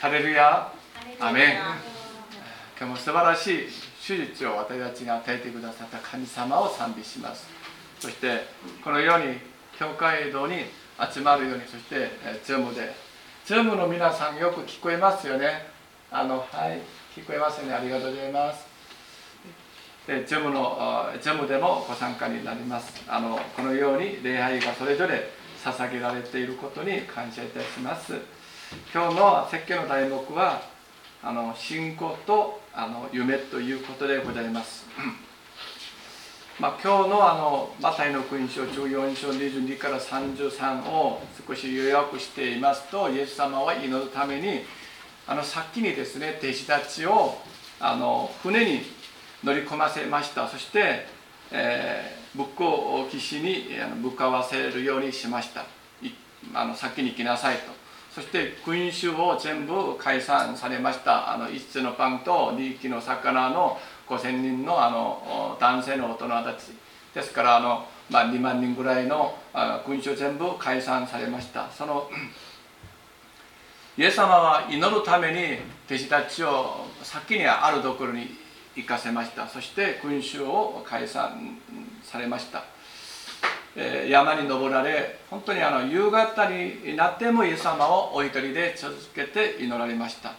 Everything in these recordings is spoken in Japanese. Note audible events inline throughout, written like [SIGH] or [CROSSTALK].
ハレルヤアメン今日も素晴らしい主日を私たちが与えてくださった神様を賛美します。そしてこのように教会堂に集まるようにそしてズームでズームの皆さんよく聞こえますよね。あのはい聞こえますね。ありがとうございます。でズームのズームでもご参加になります。あのこのように礼拝がそれぞれ捧げられていることに感謝いたします今日の説教の題目はあの信仰とあの夢ということでございます。まあ、今日のあのマタイの福音書14章22から33を少し予約していますとイエス様は祈るためにあの先にですね弟子たちをあの船に乗り込ませました。そして、えー、仏教騎士に向かわせるようにしました。あの先に来なさいと。そして君主を全部解散されました。あの5つのパンと2匹の魚の5000人のあの男性の大人たち。ですからあの、まあ、2万人ぐらいの君主全部解散されました。そのイエス様は祈るために弟子たちを先にあるところに行かせました。そして君主を解散されました。山に登られ本当にあの夕方になってもイエス様をお一人で続けて祈られました。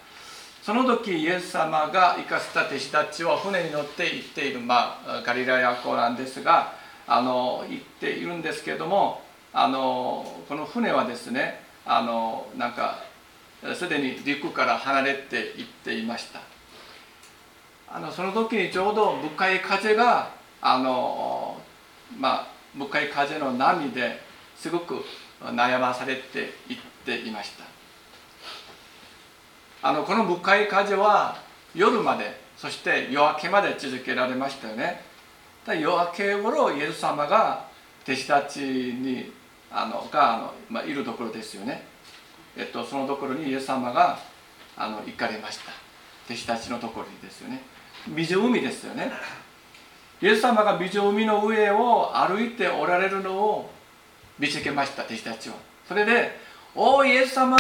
その時イエス様が生かせた弟子たちは船に乗って行っている、まあ、ガリラヤ湖なんですがあの行っているんですけどもあのこの船はですねあのなんかすでに陸から離れていっていました。あのその時にちょうど向かい風があのまあ向かい風の波ですごく悩まされていっていました。あのこの向かい風は夜までそして夜明けまで続けられましたよね。夜明け頃イエス様が弟子たちにあのがあの、まあ、いるところですよね、えっと、そのところにイエス様があの行かれました。弟子たちのところにですよね。湖ですよね。イエス様が湖の上を歩いておられるのを見つけました弟子たちはそれで「おおイエス様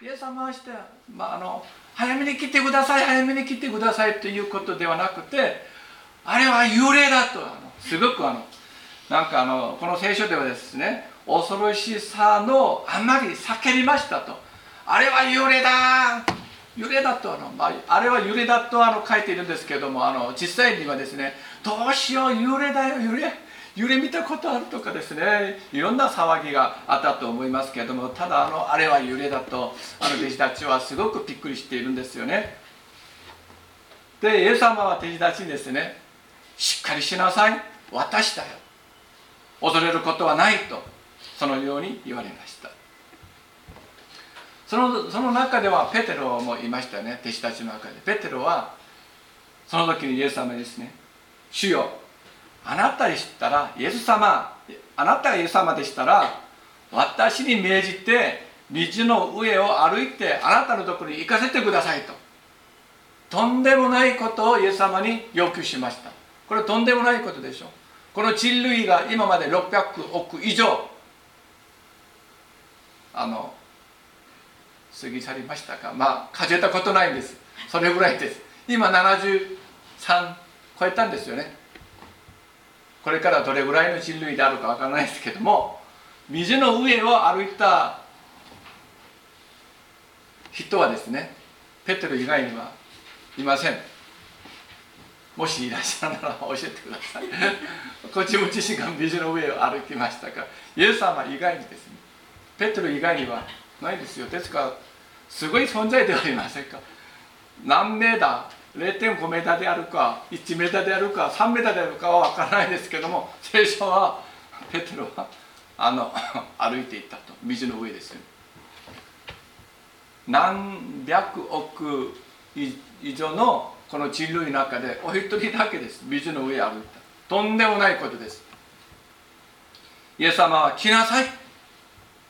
イエス様して、まあ、あの早めに来てください早めに来てくださいということではなくてあれは幽霊だとあのすごくあのなんかあのこの聖書ではですね恐ろしさのあまり叫びましたとあれは幽霊だ揺れだとあの、まあ、あれは揺れだとあの書いているんですけどもあの実際にはですねどうしよう揺れだよ。揺れ揺れ見たことあるとかですね。いろんな騒ぎがあったと思いますけれどもただあのあれは揺れだとあの弟子たちはすごくびっくりしているんですよね。でイエス様は弟子たちにですねしっかりしなさい。私だよ。恐れることはないとそのように言われました。そのその中ではペテロもいましたよね。弟子たちの中で。ペテロはその時にイエス様にですね主よ。あなたでしたらイエス様あなたがイエス様でしたら私に命じて道の上を歩いてあなたのところに行かせてくださいと。とんでもないことをイエス様に要求しました。これとんでもないことでしょう。この人類が今まで600億以上あの過ぎ去りましたか。まあ数えたことないんです。それぐらいです。今73超えたんですよね。これからどれぐらいの人類であるかわからないですけども水の上を歩いた人はですねペテロ以外にはいません。もしいらっしゃるなら教えてください。[LAUGHS] こっちも自身が水の上を歩きましたかイエス様以外にですねペテロ以外にはないですよ。ですからすごい存在ではありませんか。何メーター0.5メーターであるか1メーターであるか3メーターであるかは分からないですけども [LAUGHS] 聖書はペテロはあの [LAUGHS] 歩いていったと。水の上ですよ。何百億以上のこの人類の中でお一人だけです。水の上歩いた。とんでもないことです。イエス様は来なさい。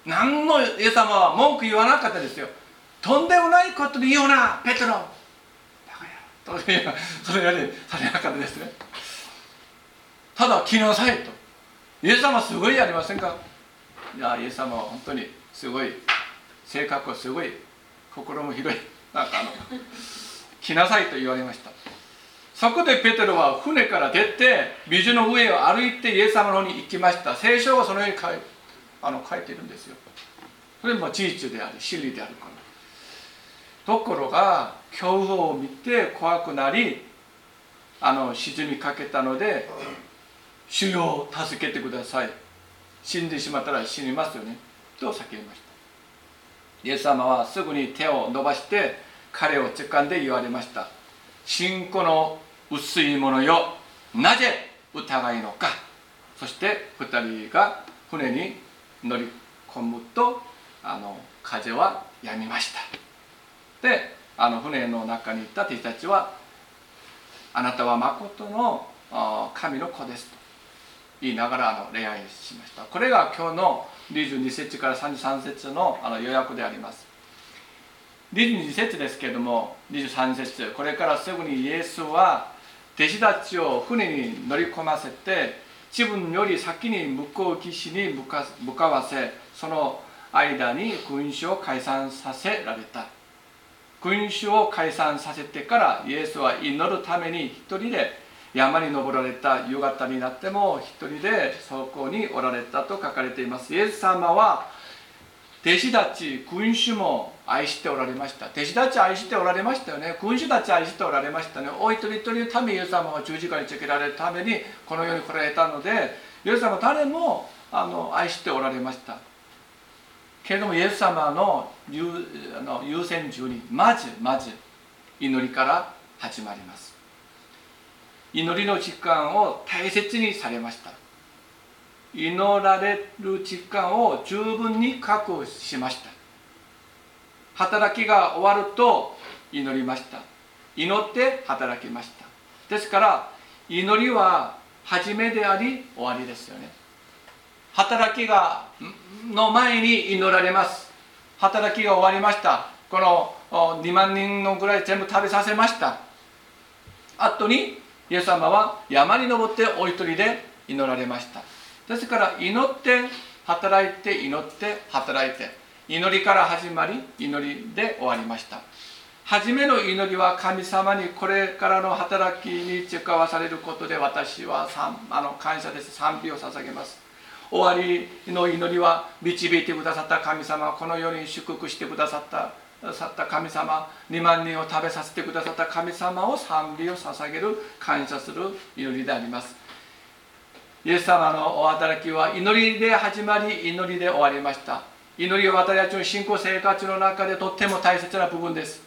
何のイエス様は文句言わなかったですよ。とんでもないことで言うなペトロ。バカ野郎それよりされなかったですね。ただ来なさいと。イエス様すごいやりませんか？いやイエス様は本当にすごい性格はすごい心も広い。なんかあの来なさいと言われました。そこでペテロは船から出て水の上を歩いてイエス様の方に行きました。聖書はそのように書いあの書いてるんですよ。それも事実であり真理であるから。ところが恐怖を見て怖くなりあの沈みかけたので「主よ助けてください」死んでしまったら死にますよね。と叫びました。イエス様はすぐに手を伸ばして彼を掴んで言われました。信仰の薄いものよなぜ疑いのか。そして2人が船に乗り込むとあの風は止みました。であの船の中にいた弟子たちはあなたは誠の神の子ですと言いながらあの恋愛しました。これが今日の22節から33節のあの予約であります。22節ですけれども23節これからすぐにイエスは弟子たちを船に乗り込ませて自分より先に向こう岸に向か向かわせその間に君主を解散させられた。君主を解散させてからイエスは祈るために一人で山に登られた夕方になっても一人でそこにおられたと書かれています。イエス様は弟子たち君主も愛しておられました。弟子たち愛しておられましたよね。君主たち愛しておられましたね。お一人一人のためイエス様は十字架につけられるためにこの世に来られたのでイエス様は誰もあの愛しておられました。けれどもイエス様の優あの優先順にまずまず祈りから始まります。祈りの時間を大切にされました。祈られる時間を十分に確保しました。働きが終わると祈りました。祈って働きました。ですから祈りは始めであり終わりですよね。働きがの前に祈られます。働きが終わりました。この2万人のぐらい全部食べさせました。後にイエス様は山に登ってお一人で祈られました。ですから祈って働いて祈って働いて祈りから始まり祈りで終わりました。初めの祈りは神様にこれからの働きに使わされることで私はあの感謝です。賛美を捧げます。終わりの祈りは導いてくださった神様この世に祝福してくださったさった神様2万人を食べさせてくださった神様を賛美を捧げる感謝する祈りであります。イエス様のお働きは祈りで始まり祈りで終わりました。祈りは私たちの信仰生活の中でとっても大切な部分です。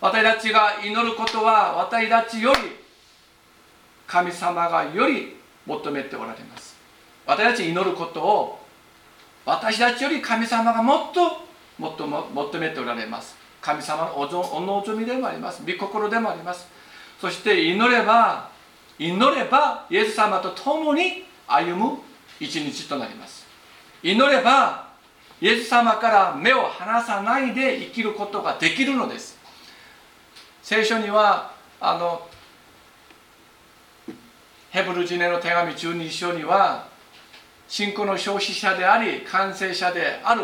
私たちが祈ることは私たちより神様がより求めておられます。私たち祈ることを私たちより神様がもっともっと求めておられます。神様のお望みでもあります。御心でもあります。そして祈れば祈ればイエス様と共に歩む一日となります。祈ればイエス様から目を離さないで生きることができるのです。聖書にはあのヘブル人への手紙12章には信仰の消費者であり完成者である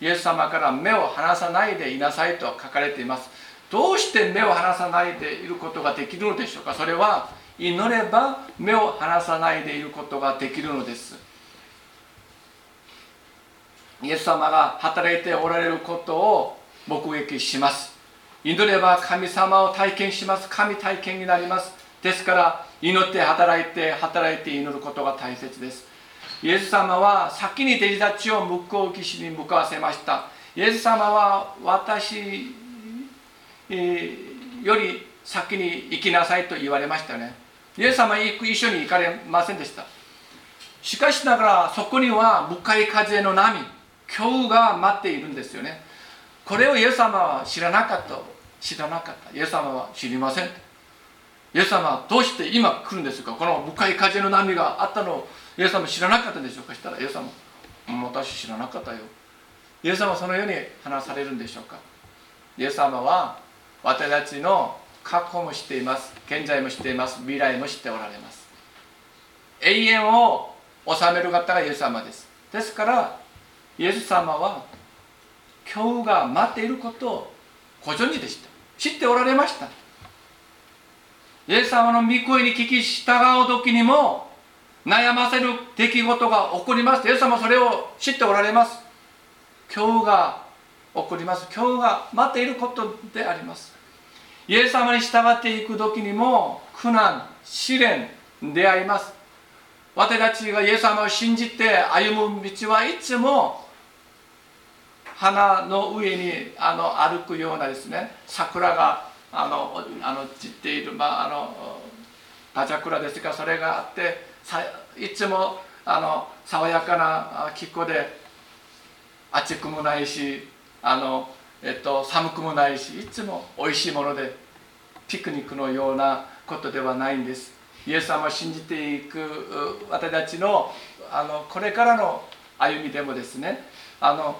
イエス様から目を離さないでいなさいと書かれています。どうして目を離さないでいることができるのでしょうか？それは祈れば目を離さないでいることができるのです。イエス様が働いておられることを目撃します。祈れば神様を体験します。神体験になります。ですから祈って働いて働いて祈ることが大切です。イエス様は先に弟子たちを向こう岸に向かわせました。イエス様は私より先に行きなさいと言われましたね。イエス様は一緒に行かれませんでした。しかしながらそこには向かい風の波恐怖が待っているんですよね。これをイエス様は知らなかった。知らなかった。イエス様は知りません。イエス様はどうして今来るんですか？この向かい風の波があったのをイエス様知らなかったでしょうか？したらイエス様私知らなかったよ。イエス様はそのように話されるんでしょうか？イエス様は私たちの過去も知っています。現在も知っています。未来も知っておられます。永遠を治める方がイエス様です。ですからイエス様は今日が待っていることをご存知でした。知っておられました。イエス様の御声に聞き従う時にも悩ませる出来事が起こります。イエス様それを知っておられます。今日が起こります。今日が待っていることであります。イエス様に従っていく時にも苦難試練出会います。私たちがイエス様を信じて歩む道はいつも花の上にあの歩くようなですね桜があのあの散っている、まあ、あのガチャクラですかそれがあっていつもあの爽やかな気候で暑くもないしあの、えっと、寒くもないしいつもおいしいものでピクニックのようなことではないんです。イエス様を信じていく私たちのあのこれからの歩みでもですねあの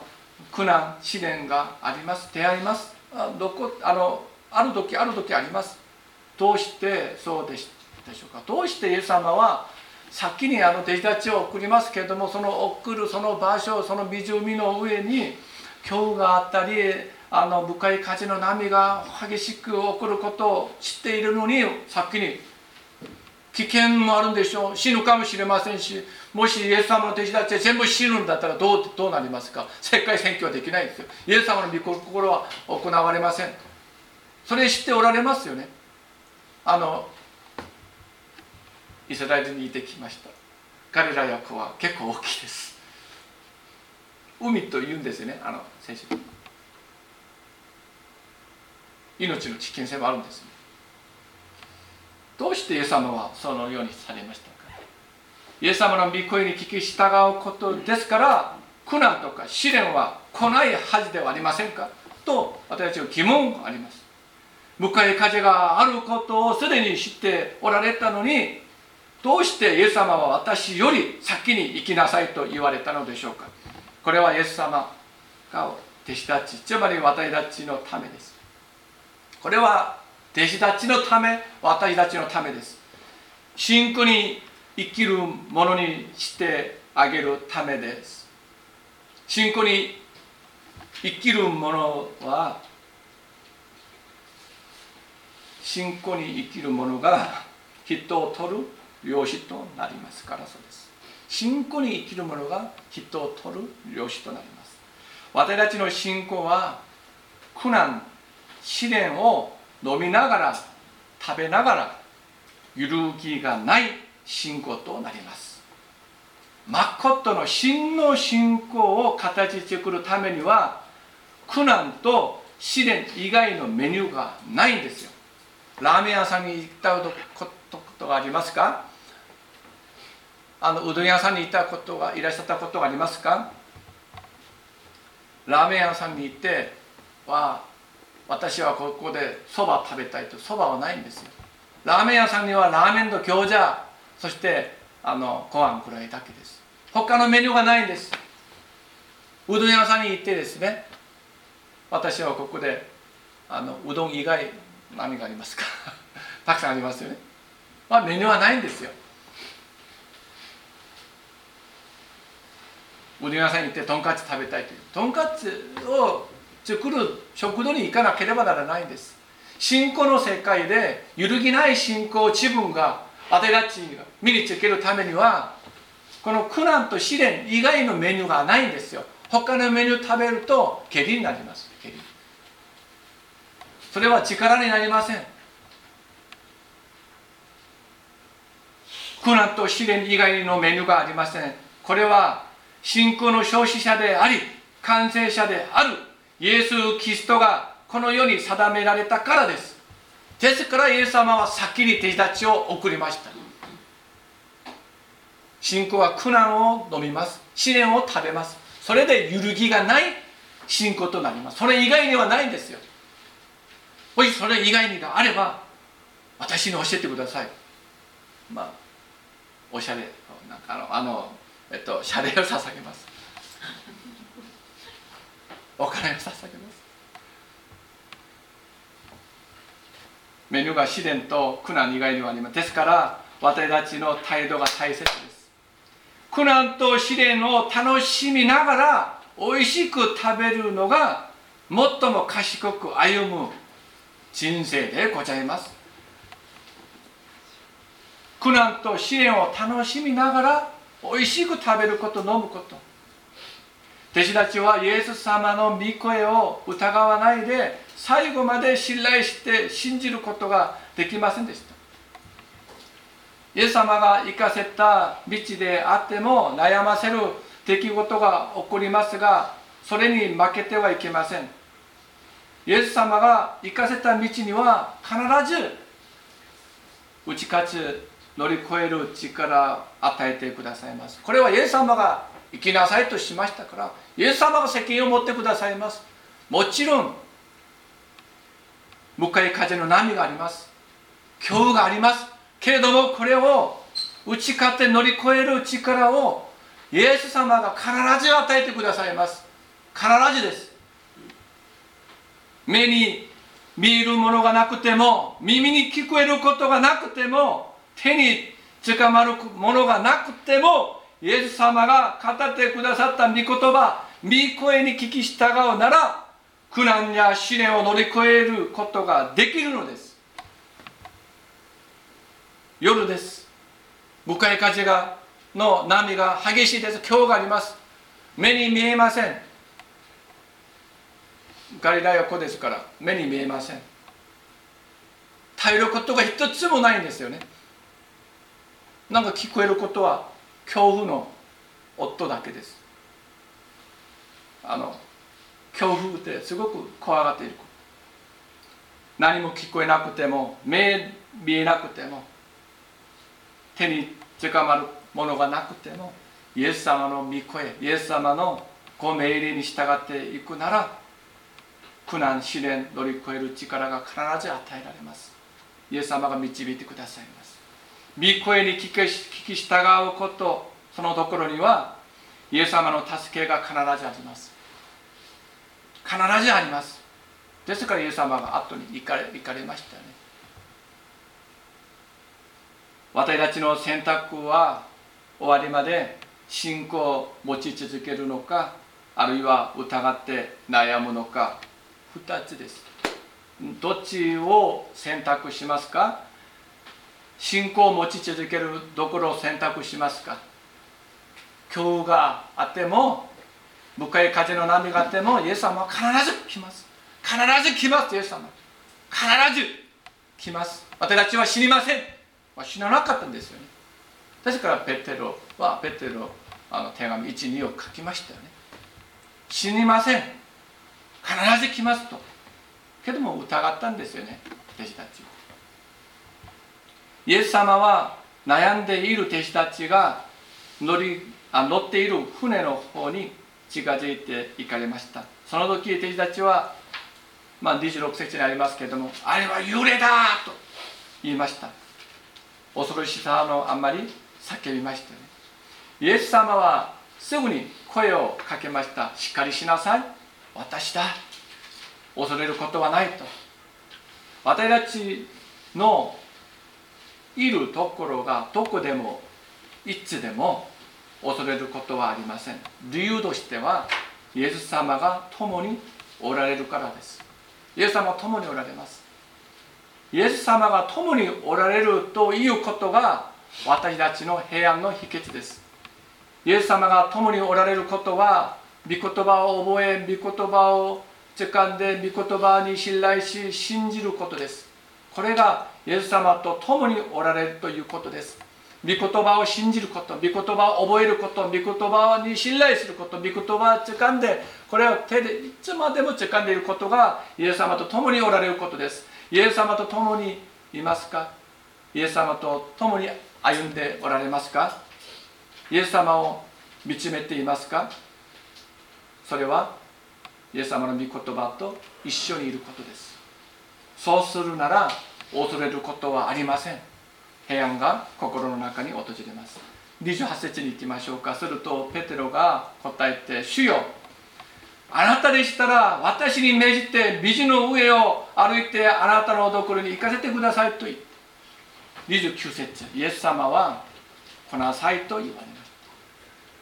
苦難試練があります。出会います。あどこあのある時ある時あります。どうしてそうでしでしょうか。どうしてイエス様は先にあの弟子たちを送りますけれどもその送るその場所その湖の上に今日があったりあの深い風の波が激しく起こることを知っているのに先に危険もあるんでしょう。死ぬかもしれませんしもしイエス様の弟子たち全部死ぬんだったらどうどうなりますか？世界選挙はできないんですよ。イエス様の御心は行われませんそれ知っておられますよね。あのイスラエルにいてきました。彼ら役は結構大きいです。海と言うんですよね。あの聖書命の危険性もあるんですどうしてイエス様はそのようにされましたか？イエス様の御声に聞き従うことですから苦難とか試練は来ないはずではありませんか？と私たちは疑問があります。向かい風があることをすでに知っておられたのにどうしてイエス様は私より先に行きなさいと言われたのでしょうか？これはイエス様が弟子たちつまり私たちのためです。これは弟子たちのため私たちのためです。信仰に生きるものにしてあげるためです。信仰に生きるものは信仰に生きる者が人を取る漁師となりますからそうです。信仰に生きる者が人を取る漁師となります。私たちの信仰は苦難試練を飲みながら食べながら揺るぎがない信仰となります。誠の真の信仰を形作るためには苦難と試練以外のメニューがないんですよ。ラーメン屋さんに行ったことがありますか？あのうどん屋さんに行ったことがいらっしゃったことがありますか？ラーメン屋さんに行っては私はここでそば食べたいとそばはないんですよ。ラーメン屋さんにはラーメンと餃子そしてあのご飯くらいだけです。他のメニューがないんです。うどん屋さんに行ってですね私はここであのうどん以外何がありますか？[LAUGHS] たくさんありますよね。まあメニューはないんですよ。うどん屋さんに行ってとんかつ食べたいという。とんかつを作る食堂に行かなければならないんです。信仰の世界で揺るぎない信仰を自分が当てがちが身につけるためにはこの苦難と試練以外のメニューがないんですよ。他のメニュー食べると下痢になります。下痢。それは力になりません。苦難と試練以外のメニューがありません。これは信仰の消費者であり完成者であるイエス・キリストがこの世に定められたからです。ですからイエス様は先に弟子たちを送りました。信仰は苦難を飲みます。試練を食べます。それで揺るぎがない信仰となります。それ以外にはないんですよ。もしそれ以外にがあれば私に教えてください。まあおしゃれなんかあのあのえっと謝礼を捧げます。[LAUGHS] お金を捧げます。メニューが試練と苦難以外にはありますですから私たちの態度が大切です。苦難と試練を楽しみながら美味しく食べるのが最も賢く歩む人生でございます。苦難と試練を楽しみながら美味しく食べること飲むこと。弟子たちはイエス様の御声を疑わないで最後まで信頼して信じることができませんでした。イエス様が行かせた道であっても悩ませる出来事が起こりますがそれに負けてはいけません。イエス様が行かせた道には必ず打ち勝つ乗り越える力与えてくださいます。これはイエス様が生きなさいとしましたからイエス様が責任を持ってくださいます。もちろん向かい風の波があります。恐怖があります。けれどもこれを打ち勝って乗り越える力をイエス様が必ず与えてくださいます。必ずです。目に見えるものがなくても耳に聞こえることがなくても手に捕まるものがなくてもイエス様が語ってくださった御言葉御声に聞き従うなら苦難や試練を乗り越えることができるのです。夜です。向かい風がの波が激しいです。今日があります。目に見えません。ガリラヤ湖ですから目に見えません。耐えることが一つもないんですよね。なんか聞こえることは恐怖の夫だけです。あの恐怖ってすごく怖がっている何も聞こえなくても目見えなくても手に捕まるものがなくてもイエス様の御声イエス様のご命令に従っていくなら苦難試練乗り越える力が必ず与えられます。イエス様が導いてくださいます。御声に聞き従うことそのところにはイエス様の助けが必ずあります。必ずあります。ですからイエス様が後に行かれ行かれましたね。私たちの選択は終わりまで信仰を持ち続けるのかあるいは疑って悩むのか2つです。どっちを選択しますか？信仰を持ち続けるどころを選択しますか？今日があっても向かい風の波があってもイエス様は必ず来ます。必ず来ますイエス様。必ず来ます。私たちは死にません。死ななかったんですよね。ですからペテロはペテロあの手紙12を書きましたよね。死にません。必ず来ますと。けども疑ったんですよね弟子たちはイエス様は悩んでいる弟子たちが乗りあ乗っている船の方に近づいて行かれました。その時弟子たちは、まあ、26節にありますけれどもあれは幽霊だと言いました。恐ろしさのあんまり叫びましたね。イエス様はすぐに声をかけました。しっかりしなさい。私だ。恐れることはないと。私たちのいるところがどこでもいつでも恐れることはありません。理由としてはイエス様が共におられるからです。イエス様は共におられます。イエス様が共におられるということが私たちの平安の秘訣です。イエス様が共におられることは御言葉を覚え御言葉を掴んで御言葉に信頼し信じることです。これがイエス様と共におられるということです。御言葉を信じること御言葉を覚えること御言葉に信頼すること御言葉を掴んでこれを手でいつまでも掴んでいることがイエス様と共におられることです。イエス様と共にいますか？イエス様と共に歩んでおられますか？イエス様を見つめていますか？それはイエス様の御言葉と一緒にいることです。そうするなら恐れることはありません。平安が心の中に訪れます。28節に行きましょうか。するとペテロが答えて「主よあなたでしたら私に命じて美人の上を歩いてあなたのところに行かせてください」と言って29節。イエス様は来なさいと言われまし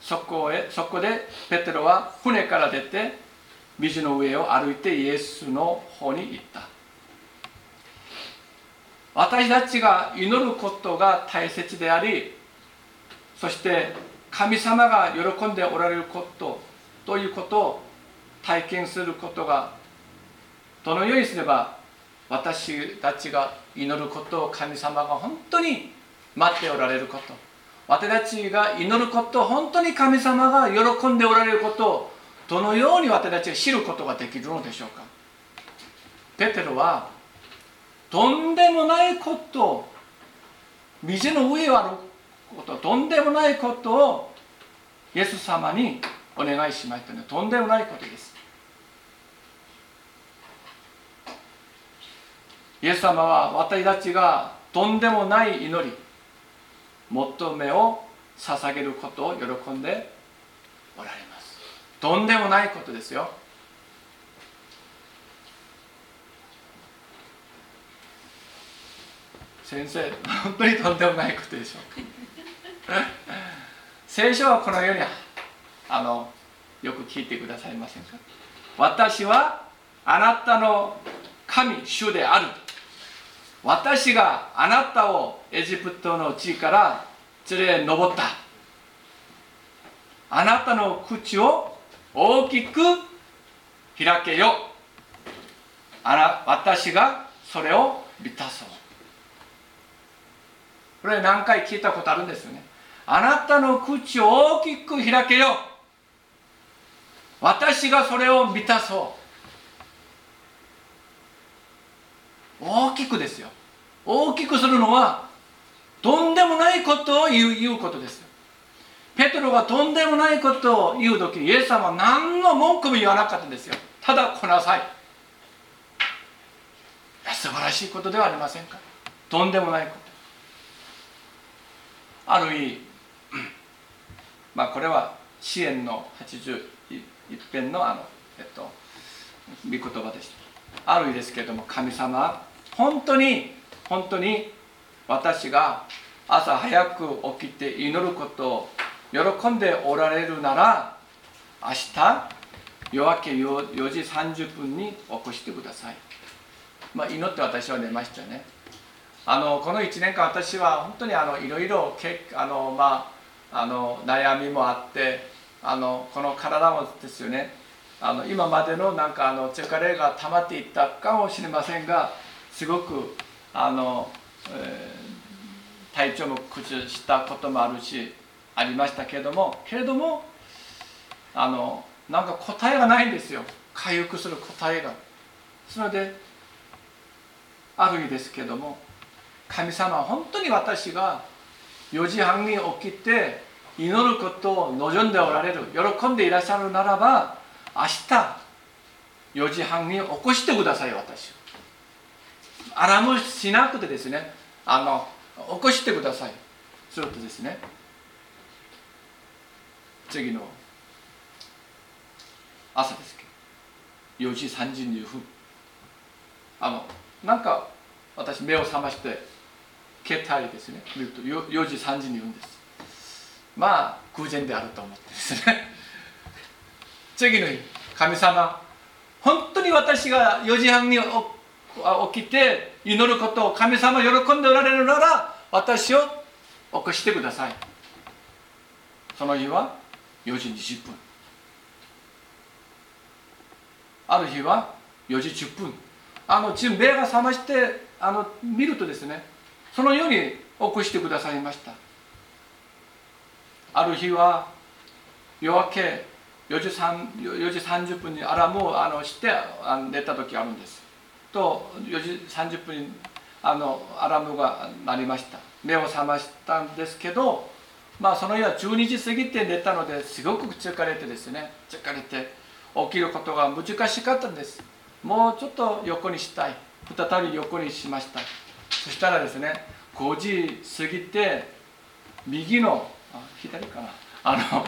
たそこへそこでペテロは船から出て道の上を歩いてイエスの方に行った。私たちが祈ることが大切でありそして神様が喜んでおられることということを体験することがどのようにすれば私たちが祈ることを神様が本当に待っておられること。私たちが祈ること本当に神様が喜んでおられることをどのように私たちが知ることができるのでしょうか。ペテロはとんでもないこと水の上を歩くこととんでもないことをイエス様にお願いしましたねとんでもないことです。イエス様は私たちがとんでもない祈り求めを捧げることを喜んでおられます。とんでもないことですよ。先生本当にとんでもないことでしょ。う聖書はこのようにあのよく聞いてくださいませんか。私はあなたの神主である。私があなたをエジプトの地から連れ上った。あなたの口を大きく開けよ。あな私がそれを満たそう。これ何回聞いたことあるんですよね。あなたの口を大きく開けよ私がそれを満たそう。大きくですよ。大きくするのはとんでもないことを言う言うことですペトロがとんでもないことを言う時イエス様は何の文句も言わなかったんですよ。ただ来なさい。素晴らしいことではありませんか。とんでもないこと。ある意味まあこれは支援の81編のあのえっと御言葉でしたある意味ですけれども神様本当に本当に私が朝早く起きて祈ることを喜んでおられるなら明日夜明け 4, 4時30分に起こしてください、まあ、祈って私は寝ましたね。あのこの1年間私は本当にあのいろいろけあの、まあ、あの悩みもあってあのこの体もですよねあの今までのなんかあの疲れが溜まっていったかもしれませんがすごくあの、えー、体調も崩したこともあるしありましたけれどもけれどもあのなんか答えがないんですよ。回復する答えが。それである意味ですけれども神様本当に私が4時半に起きて祈ることを望んでおられる。喜んでいらっしゃるならば明日4時半に起こしてください私アラームしなくてですねあの起こしてください。するとですね次の朝ですけ。ど4時32分。あのなんか私目を覚まして携帯ですね。見ると。4, 4時32分です。まあ偶然であると思ってですね。[LAUGHS] 次の日神様本当に私が4時半に起きて祈ることを神様喜んでおられるなら私を起こしてください。その日は4時20分。ある日は4時10分。あの自分目が覚ましてあの見るとですねそのように起こしてくださいました。ある日は夜明け4時 ,3 4時30分にアラームをあのして寝た時あるんです。と4時30分にあのアラームが鳴りました。目を覚ましたんですけどまあその日は12時過ぎて寝たのですごく疲れてですね疲れて起きることが難しかったんです。もうちょっと横にしたい。再び横にしました。そしたらですね5時過ぎて右のあ左かな。あの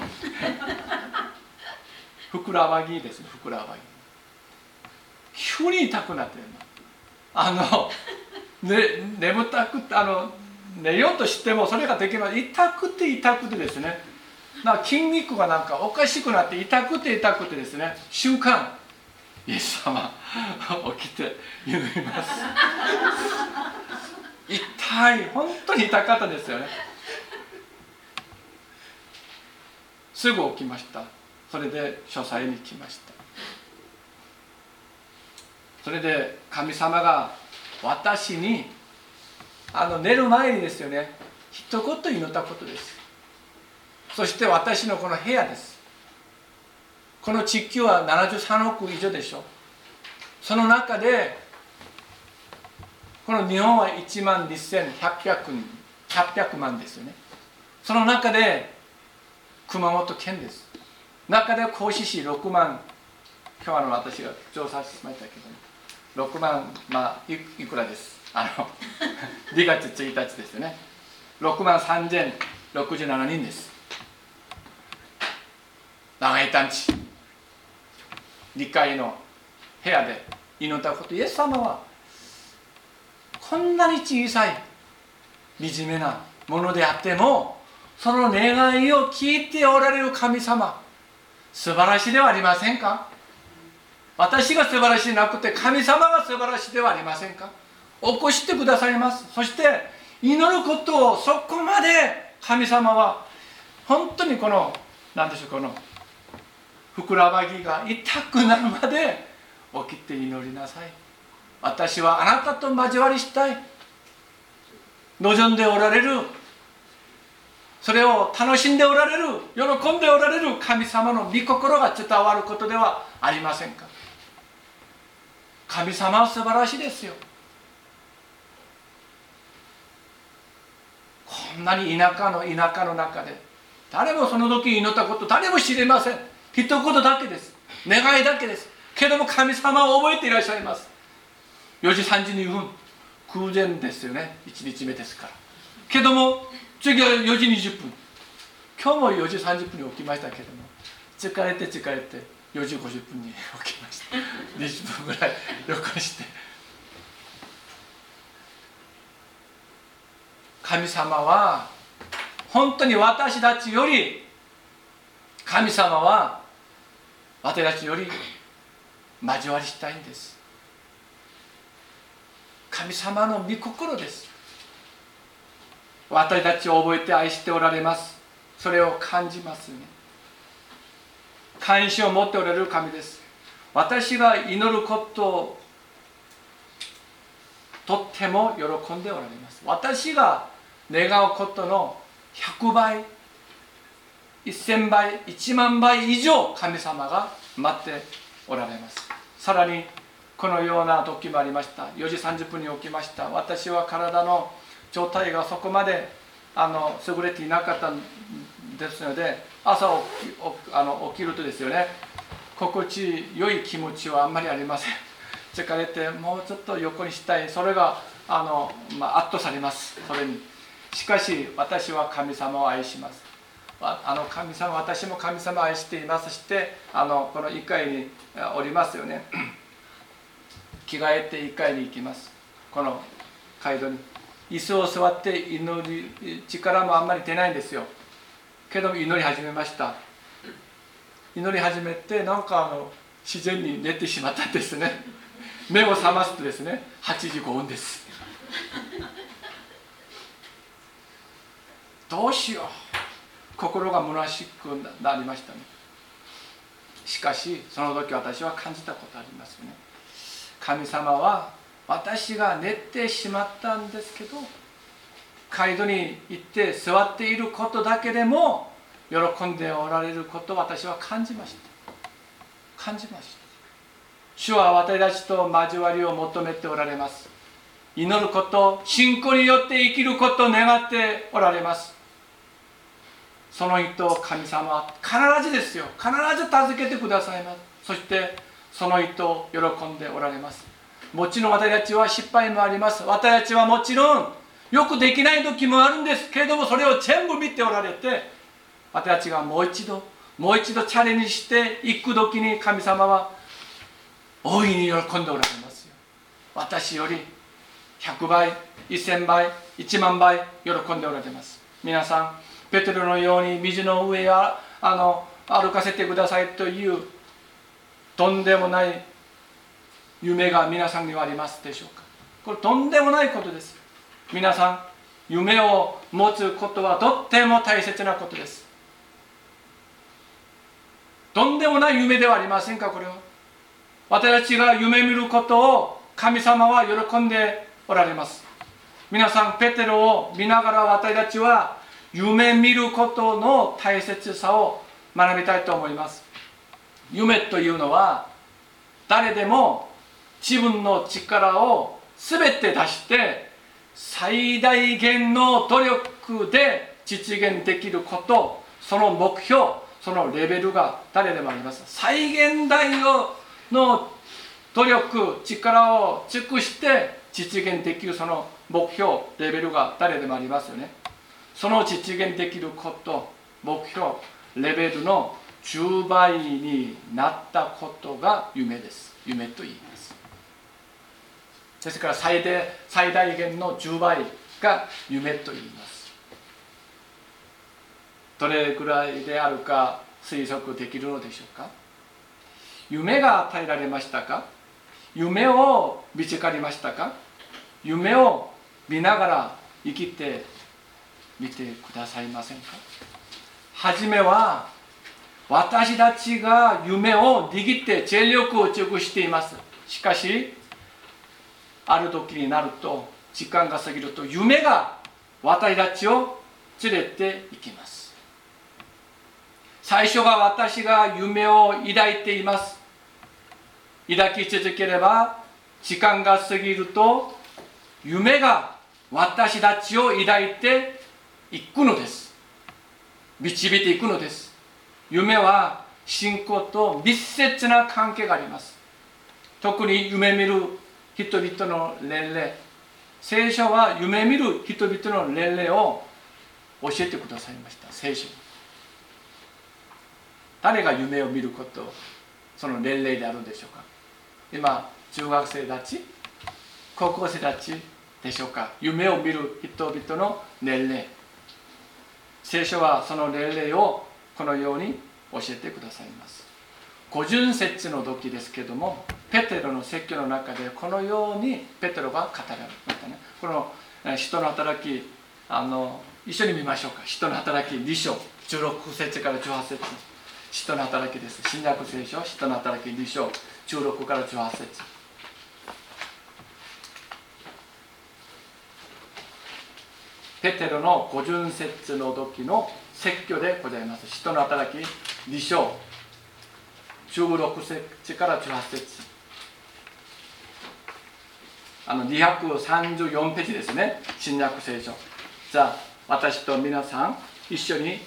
[LAUGHS] ふくらはぎですねふくらはぎ。急に痛くなってるの。あの、ね、眠たくてあの寝ようとしてもそれができない。痛くて痛くてですね。な筋肉がなんかおかしくなって痛くて痛くてですね。瞬間イエス様起きて祈ります。痛い。本当に痛かったですよね。すぐ起きました。それで書斎に来ました。それで神様が私にあの寝る前にですよね一言祈ったことです。そして私のこの部屋です。この地球は73億以上でしょ。その中でこの日本は1万2100人800万ですよね。その中で熊本県です。中で甲子市6万今日あの私が調査しましたけど6万まあいくらです。あの [LAUGHS] 2月1日ですよね。6万3067人です。長い団地。2階の部屋で祈ったこと。イエス様はこんなに小さい惨めなものであってもその願いを聞いておられる神様素晴らしいではありませんか？私が素晴らしいなくて神様が素晴らしいではありませんか？起こしてくださいます。そして祈ることをそこまで神様は本当にこの何でしょうこのふくらはぎが痛くなるまで起きて祈りなさい。私はあなたと交わりしたい。望んでおられる。それを楽しんでおられる。喜んでおられる。神様の御心が伝わることではありませんか。神様は素晴らしいですよ。こんなに田舎の田舎の中で誰もその時祈ったこと誰も知りません。一言だけです。願いだけです。けども神様を覚えていらっしゃいます。4時32分空前ですよね1日目ですからけども次は4時20分今日も4時30分に起きましたけども疲れて疲れて4時50分に起きました20分ぐらい旅行して神様は本当に私たちより神様は私たちより交わりしたいんです神様の御心です。私たちを覚えて愛しておられます。それを感じますね。関心を持っておられる神です。私が祈ることをとっても喜んでおられます。私が願うことの100倍1000倍1万倍以上神様が待っておられます。さらにこのような時もありました。4時30分に起きました。私は体の状態がそこまであの優れていなかったんですので朝起きあの起きるとですよね。心地よい気持ちはあんまりありません。疲れてもうちょっと横にしたい。それがあの、まあ、圧倒されます。それに。しかし私は神様を愛します。あの神様私も神様を愛していますしてあのこの1階におりますよね。着替えて1階に行きます。この街道に。椅子を座って祈り力もあんまり出ないんですよ。けども祈り始めました。祈り始めてなんかあの自然に寝てしまったんですね。目を覚ますとですね8時5分です。どうしよう。心が虚しくなりましたね。しかしその時私は感じたことありますね。神様は私が寝てしまったんですけど街道に行って座っていることだけでも喜んでおられることを私は感じました。感じました。主は私たちと交わりを求めておられます。祈ること信仰によって生きることを願っておられます。その人を神様は必ずですよ。必ず助けてくださいます。そしてその人を喜んでおられます。もちろん私たちは失敗もあります。私たちはもちろんよくできない時もあるんですけれどもそれを全部見ておられて私たちがもう一度もう一度チャレンジしていく時に神様は大いに喜んでおられますよ。私より100倍1000倍1万倍喜んでおられます。皆さんペテロのように水の上やあの歩かせてくださいというとんでもない夢が皆さんにはありますでしょうか？これとんでもないことです。皆さん夢を持つことはとっても大切なことです。とんでもない夢ではありませんか？これは。私たちが夢見ることを神様は喜んでおられます。皆さんペテロを見ながら私たちは夢見ることの大切さを学びたいと思います。夢というのは誰でも自分の力を全て出して最大限の努力で実現できることその目標そのレベルが誰でもあります。最限大の努力力を尽くして実現できるその目標レベルが誰でもありますよね。その実現できること目標レベルの10倍になったことが夢です。夢と言います。ですから最大最大限の10倍が夢と言います。どれぐらいであるか推測できるのでしょうか？夢が与えられましたか？夢を見つかりましたか？夢を見ながら生きてみてくださいませんか？初めは私たちが夢を握って全力を尽くしています。しかしある時になると時間が過ぎると夢が私たちを連れて行きます。最初が私が夢を抱いています。抱き続ければ時間が過ぎると夢が私たちを抱いていくのです。導いていくのです。夢は信仰と密接な関係があります。特に夢見る人々の年齢聖書は夢見る人々の年齢を教えてくださいました。聖書。誰が夢を見ることその年齢であるんでしょうか。今中学生たち高校生たちでしょうか。夢を見る人々の年齢聖書はその年齢をこのように教えてくださいます。五巡節の時ですけどもペテロの説教の中でこのようにペテロが語られましたねこの人の働きあの一緒に見ましょうか。人の働き2章16節から18節。人の働きです。新約聖書人の働き2章16から18節。ペテロの五巡節の時の説教でございます。人の働き2章16節から18節。あの234ページですね。新約聖書。じゃあ私と皆さん一緒に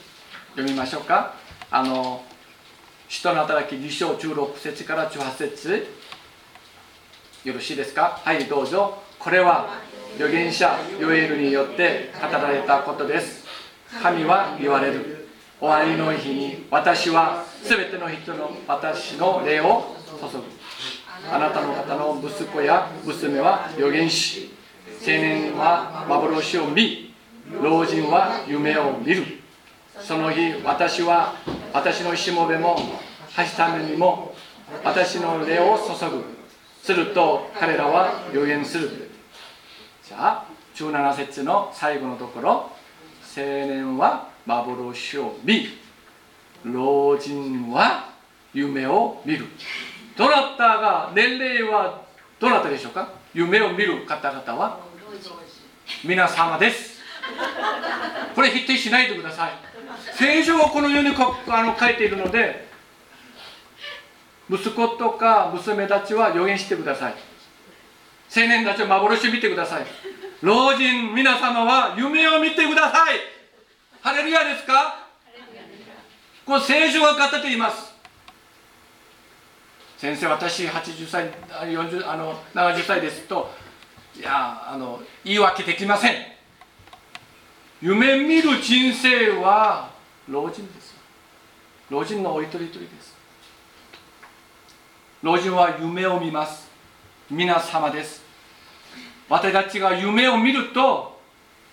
読みましょうか。あの人の働き2章16節から18節。よろしいですか？はいどうぞ。これは預言者ヨエルによって語られたことです。神は言われる。終わりの日に私は全ての人の私の霊を注ぐ。あなたの方の息子や娘は預言し青年は幻を見。老人は夢を見る。その日私は私のしもべもはしためにも私の霊を注ぐ。すると彼らは予言する。じゃあ17節の最後のところ。青年は幻を見老人は夢を見る。どなたが年齢はどなたでしょうか？夢を見る方々は？皆様です。これ否定しないでください。聖書はこのようにあの書いているので息子とか娘たちは予言してください。青年たちは幻を見てください。老人皆様は夢を見てください。ハレルヤですか？これ聖書が語っています。先生私80歳40あの70歳ですといやあの言い訳できません。夢見る人生は老人です老人のお一人一人です。老人は夢を見ます。皆様です。私たちが夢を見ると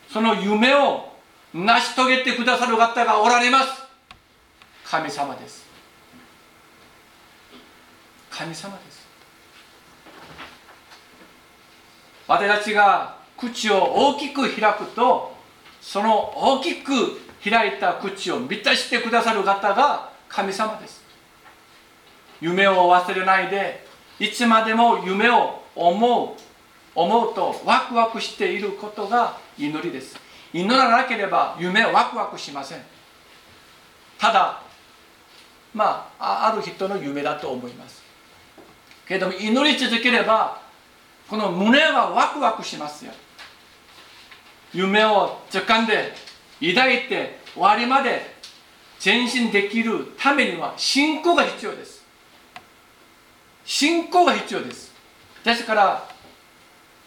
その夢を成し遂げてくださる方がおられます。神様です。神様です。私たちが口を大きく開くとその大きく開いた口を満たしてくださる方が神様です。夢を忘れないでいつまでも夢を思う思うとワクワクしていることが祈りです。祈らなければ夢はワクワクしません。ただまあある人の夢だと思います。けれども祈り続ければこの胸はワクワクしますよ。夢を掴んで抱いて終わりまで前進できるためには信仰が必要です。信仰が必要です。ですから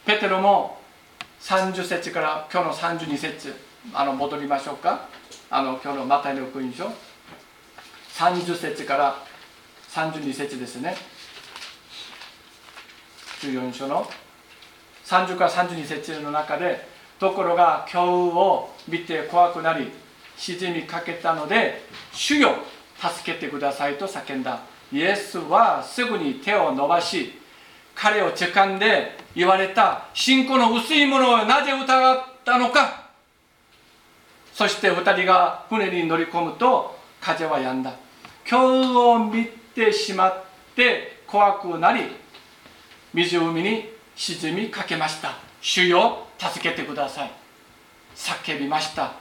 ペテロも30節から今日の32節あの戻りましょうか。あの今日のマタイの福音書。30節から32節ですね。14章の。30から32節の中でところが強雨を見て怖くなり沈みかけたので主よ助けてくださいと叫んだ。イエスはすぐに手を伸ばし彼を掴んで言われた信仰の薄いものをなぜ疑ったのか。そして2人が船に乗り込むと風は止んだ。強雨を見てしまって怖くなり湖に沈みかけました。主よ助けてください。叫びました。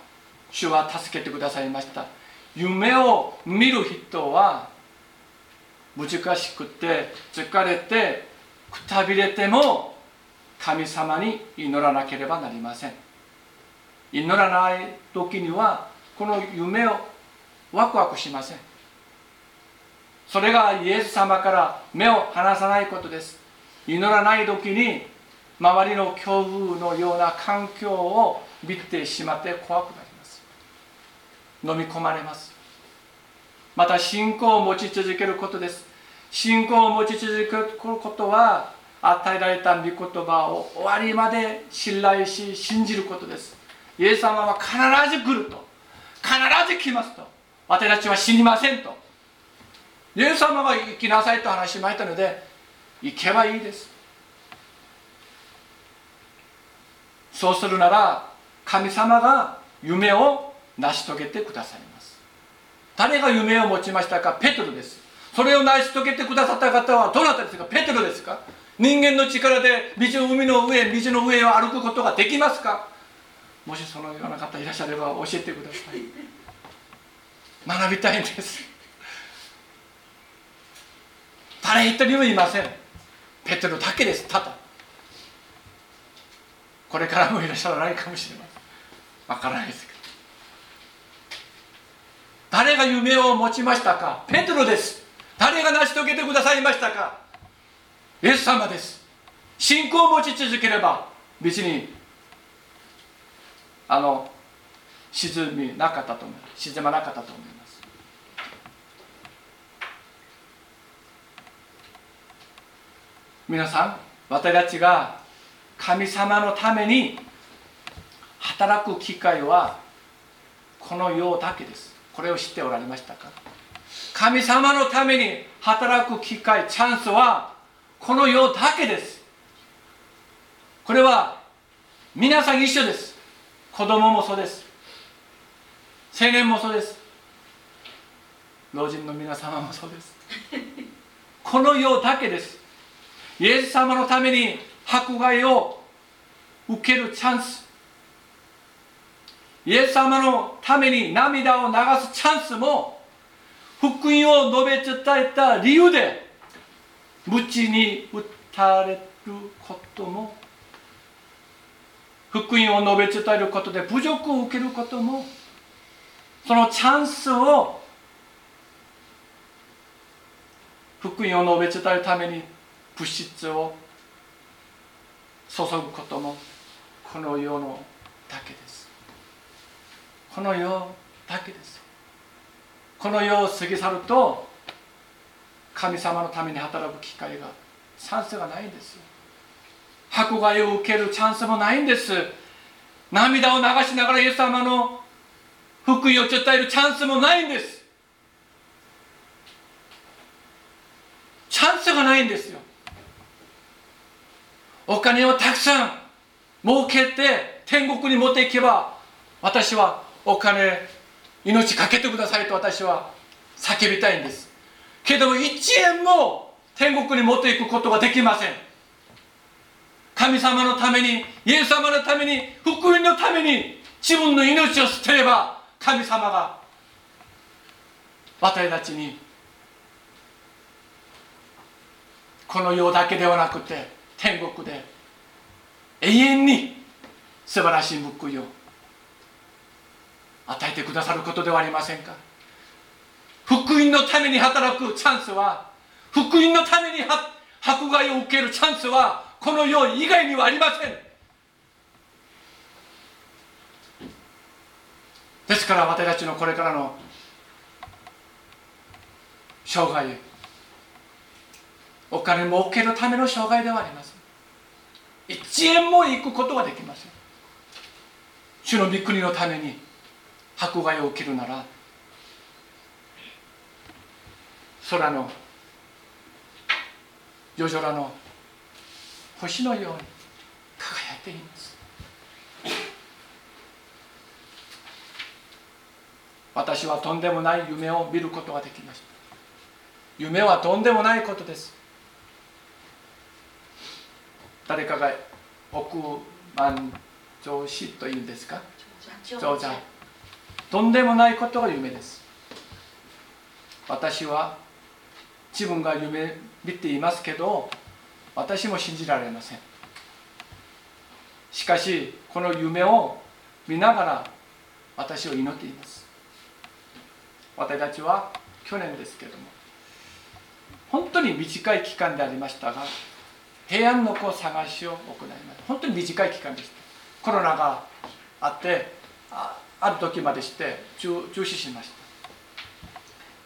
主は助けてくださいました。夢を見る人は難しくて疲れてくたびれても神様に祈らなければなりません。祈らない時にはこの夢をワクワクしません。それがイエス様から目を離さないことです。祈らない時に周りの強風のような環境を見てしまって怖くなります。飲み込まれます。また信仰を持ち続けることです。信仰を持ち続けることは与えられた御言葉を終わりまで信頼し信じることです。イエス様は必ず来ると。必ず来ますと。私たちは死にませんと。イエス様が生きなさいと話しましたので行けばいいです。そうするなら神様が夢を成し遂げてくださいます。誰が夢を持ちましたか？ペトロです。それを成し遂げてくださった方はどなたですか？ペテロですか？人間の力で水海の上水の上を歩くことができますか？もしそのような方いらっしゃれば教えてください。学びたいんです。誰一人もいません。ペテロだけですただ。これからもいらっしゃらないかもしれません。わからないですけど。誰が夢を持ちましたか？ペテロです。誰が成し遂げてくださいましたか？イエス様です。信仰を持ち続ければ別にあの沈みなかったと思います。沈まなかったと思います。皆さん私たちが神様のために働く機会はこの世だけです。これを知っておられましたか？神様のために働く機会チャンスはこの世だけです。これは皆さん一緒です。子供もそうです。青年もそうです。老人の皆様もそうです。この世だけです。イエス様のために迫害を受けるチャンス。イエス様のために涙を流すチャンスも福音を述べ伝えた理由で鞭に打たれることも福音を述べ伝えることで侮辱を受けることもそのチャンスを福音を述べ伝えるために物質を注ぐこともこの世のだけです。この世だけです。この世を過ぎ去ると神様のために働く機会がチャンスがないんです。迫害を受けるチャンスもないんです。涙を流しながらイエス様の福音を伝えるチャンスもないんです。チャンスがないんですよ。お金をたくさん儲けて天国に持っていけば私はお金命かけてくださいと私は叫びたいんです。けども1円も天国に持っていくことができません。神様のためにイエス様のために福音のために自分の命を捨てれば神様が私たちにこの世だけではなくて天国で永遠に素晴らしい報いを与えてくださることではありませんか？福音のために働くチャンスは福音のために迫害を受けるチャンスはこの世以外にはありません。ですから私たちのこれからの生涯お金儲けるための生涯ではありません。1円も行くことはできません。主の御国のために迫害を受けるなら空の夜空の星のように輝いています。私はとんでもない夢を見ることができました。夢はとんでもないことです。誰かが億万長子というんですか？長者とんでもないことが夢です。私は自分が夢見ていますけど私も信じられません。しかしこの夢を見ながら私を祈っています。私たちは去年ですけども本当に短い期間でありましたが平安の子探しを行います。本当に短い期間でした。コロナがあってあある時までして中止しました。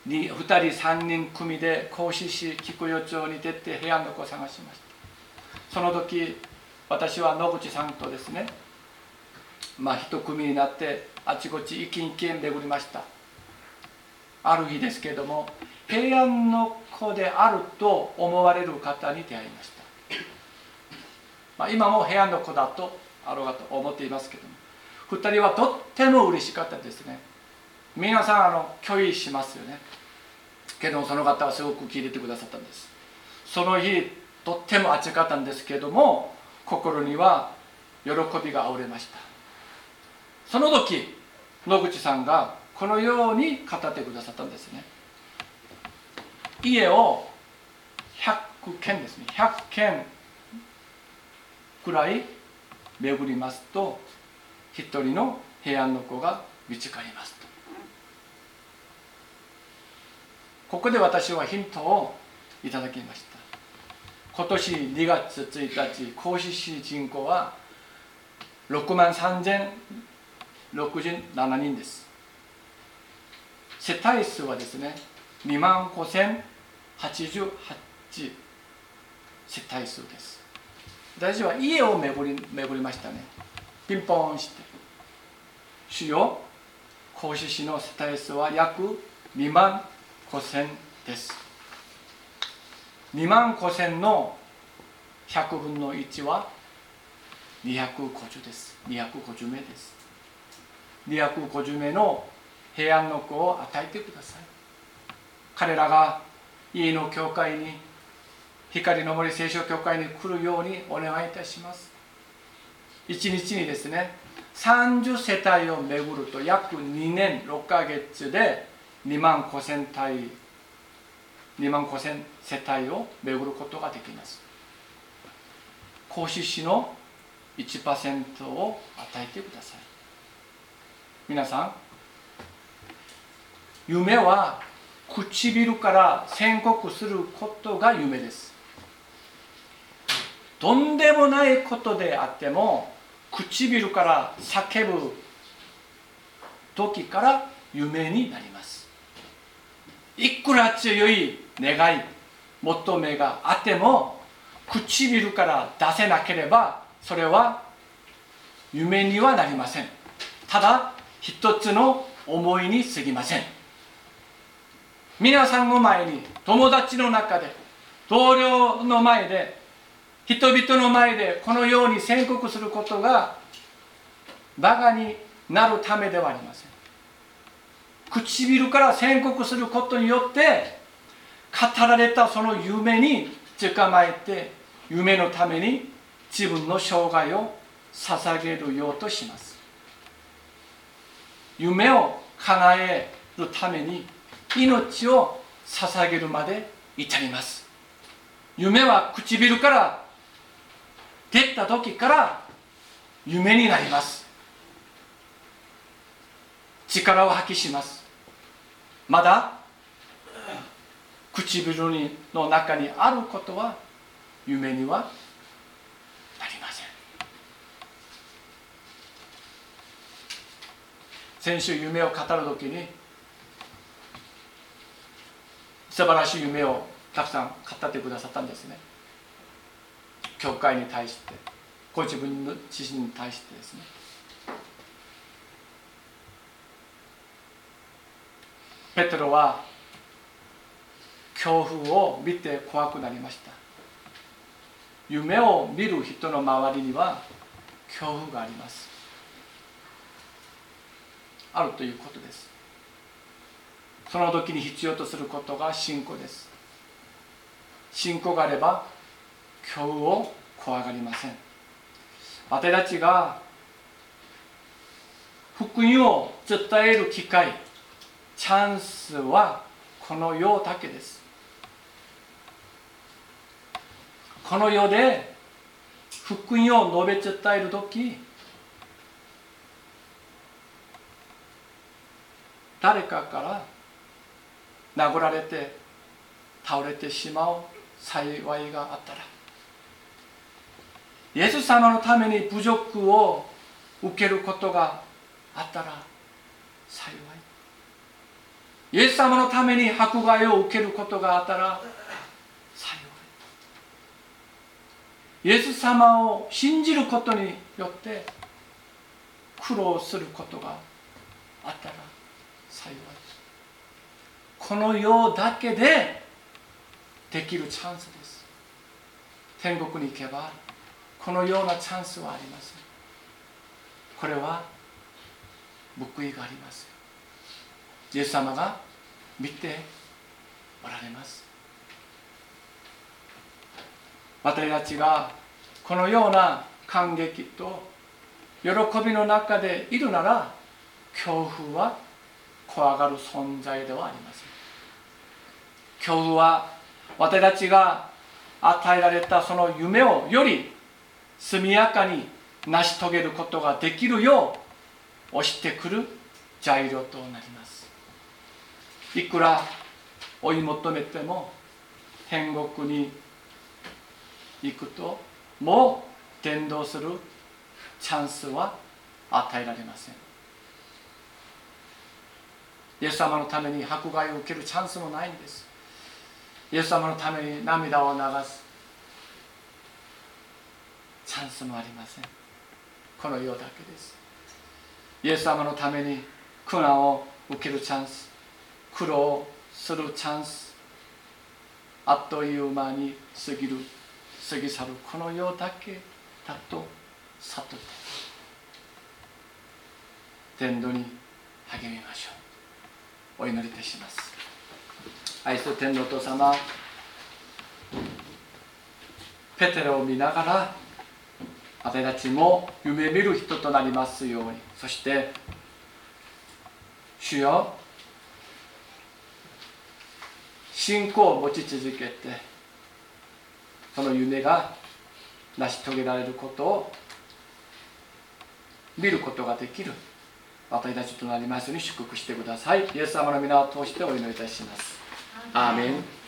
2人3人組で甲子市菊代町に出て平安の子を探しました。その時私は野口さんとですねまあ一組になってあちこち一軒一軒巡りました。ある日ですけれども平安の子であると思われる方に出会いました、まあ、今も平安の子だとあろうかと思っていますけども。2人はとっても嬉しかったですね。皆さんあの拒否しますよね。けどその方はすごく聞いてくださったんです。その日とっても暑かったんですけども心には喜びがあふれました。その時野口さんがこのように語ってくださったんですね。家を100軒ですね。100軒くらい巡りますと一人の平安の子が見つかりますと。ここで私はヒントをいただきました。今年2月1日甲子市人口は6万3067人です。世帯数はですね2万5088世帯数です。私は家を巡り巡りましたね。ピンポンして。主よ甲子市の世帯数は約2万5000です。2万5000の100分の1は250です。250名です。250名の平安の子を与えてください。彼らが家の教会に光の森聖書教会に来るようにお願いいたします。一日にですね30世帯を巡ると約2年6ヶ月で2万5000体2万5000世帯を巡ることができます。孔子市の1%を与えてください。皆さん夢は唇から宣告することが夢です。とんでもないことであっても唇から叫ぶ時から夢になります。いくら強い願い求めがあっても唇から出せなければそれは夢にはなりません。ただ一つの思いに過ぎません。皆さんの前に友達の中で同僚の前で人々の前でこのように宣告することがバカになるためではありません。唇から宣告することによって語られたその夢に捕まえて夢のために自分の生涯を捧げるようとします。夢を叶えるために命を捧げるまで至ります。夢は唇から出た時から夢になります。力を発揮します。まだ唇にの中にあることは夢にはなりません。先週夢を語る時に素晴らしい夢をたくさん語ってくださったんですね。教会に対してご自分の自身に対してですね。ペテロは恐怖を見て怖くなりました。夢を見る人の周りには恐怖があります。あるということです。その時に必要とすることが信仰です。信仰があれば恐怖を怖がりません。私たちが福音を伝える機会チャンスはこの世だけです。この世で福音を述べ伝える時誰かから殴られて倒れてしまう幸いがあったらイエス様のために侮辱を受けることがあったら幸い。イエス様のために迫害を受けることがあったら幸い。イエス様を信じることによって苦労することがあったら幸い。この世だけでできるチャンスです。天国に行けば。このようなチャンスはありませんこれは報いがあります。イエス様が見ておられます。私たちがこのような感激と喜びの中でいるなら恐怖は怖がる存在ではありません恐怖は私たちが与えられたその夢をより速やかに成し遂げることができるよう押してくる材料となります。いくら追い求めても天国に行くともう伝道するチャンスは与えられません。イエス様のために迫害を受けるチャンスもないんです。イエス様のために涙を流す。チャンスもありません。この世だけです。イエス様のために苦難を受けるチャンス。苦労するチャンス。あっという間に過ぎる。過ぎ去る。この世だけだと悟って。天道に励みましょう。お祈りいたします。愛する天皇と様。ペテロを見ながら私たちも夢見る人となりますように。そして主よ信仰を持ち続けてその夢が成し遂げられることを見ることができる私たちとなりますように祝福してください。イエス様の皆を通してお祈りいたします。アーメン